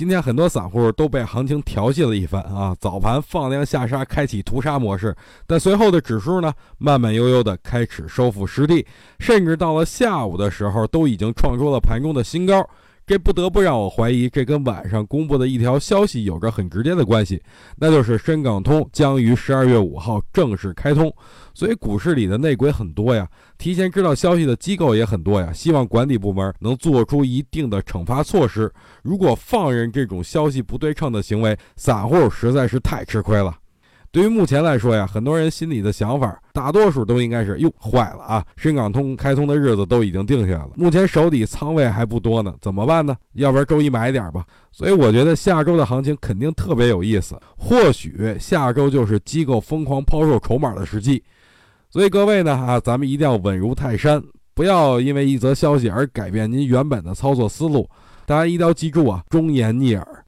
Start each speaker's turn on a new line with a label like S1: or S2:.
S1: 今天很多散户都被行情调戏了一番啊！早盘放量下杀，开启屠杀模式，但随后的指数呢，慢慢悠悠的开始收复失地，甚至到了下午的时候，都已经创出了盘中的新高。这不得不让我怀疑，这跟晚上公布的一条消息有着很直接的关系，那就是深港通将于十二月五号正式开通。所以股市里的内鬼很多呀，提前知道消息的机构也很多呀。希望管理部门能做出一定的惩罚措施。如果放任这种消息不对称的行为，散户实在是太吃亏了。对于目前来说呀，很多人心里的想法，大多数都应该是哟坏了啊！深港通开通的日子都已经定下来了，目前手底仓位还不多呢，怎么办呢？要不然周一买点吧。所以我觉得下周的行情肯定特别有意思，或许下周就是机构疯狂抛售筹码的时机。所以各位呢啊，咱们一定要稳如泰山，不要因为一则消息而改变您原本的操作思路。大家一定要记住啊，忠言逆耳。